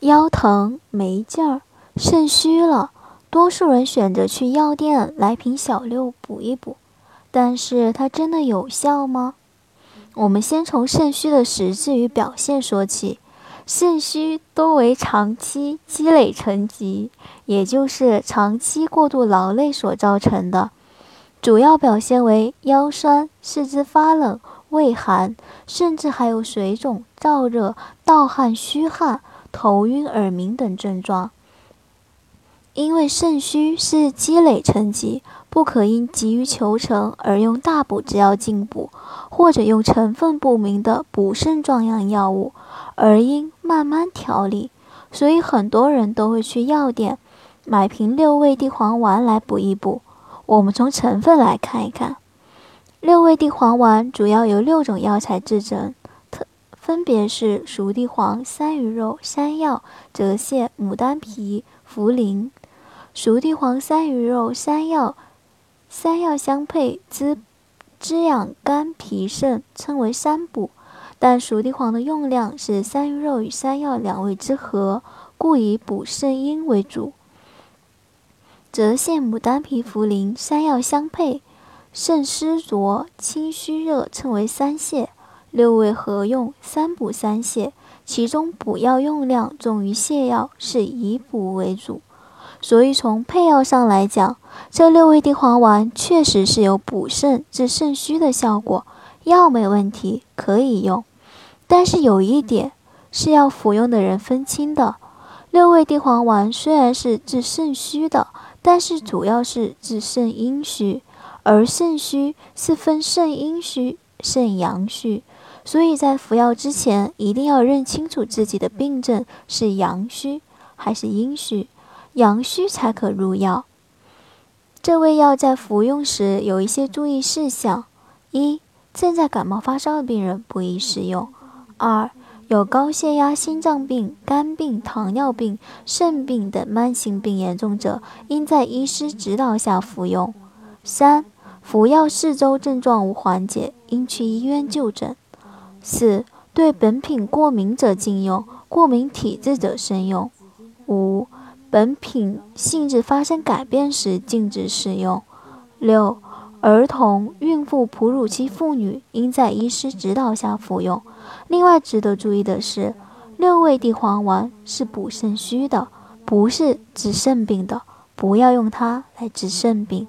腰疼没劲儿，肾虚了，多数人选择去药店来瓶小六补一补，但是它真的有效吗？我们先从肾虚的实质与表现说起。肾虚多为长期积累成疾，也就是长期过度劳累所造成的，主要表现为腰酸、四肢发冷、畏寒，甚至还有水肿、燥热、盗汗、虚汗。头晕、耳鸣等症状，因为肾虚是积累成疾，不可因急于求成而用大补之药进补，或者用成分不明的补肾壮阳药物，而应慢慢调理。所以很多人都会去药店买瓶六味地黄丸来补一补。我们从成分来看一看，六味地黄丸主要由六种药材制成。分别是熟地黄、山萸肉、山药、泽泻、牡丹皮、茯苓。熟地黄、山萸肉、山药、山药相配，滋滋养肝脾肾，称为三补。但熟地黄的用量是山萸肉与山药两味之和，故以补肾阴为主。泽泻、牡丹皮、茯苓、山药相配，肾湿浊、清虚热，称为三泻。六味合用，三补三泻，其中补药用量重于泻药，是以补为主。所以从配药上来讲，这六味地黄丸确实是有补肾治肾虚的效果，药没问题，可以用。但是有一点是要服用的人分清的：六味地黄丸虽然是治肾虚的，但是主要是治肾阴虚，而肾虚是分肾阴虚、肾阳虚。所以在服药之前，一定要认清楚自己的病症是阳虚还是阴虚，阳虚才可入药。这味药在服用时有一些注意事项：一、正在感冒发烧的病人不宜食用；二、有高血压、心脏病、肝病、糖尿病、肾病等慢性病严重者，应在医师指导下服用；三、服药四周症状无缓解，应去医院就诊。四对本品过敏者禁用，过敏体质者慎用。五本品性质发生改变时禁止使用。六儿童、孕妇、哺乳期妇女应在医师指导下服用。另外值得注意的是，六味地黄丸是补肾虚的，不是治肾病的，不要用它来治肾病。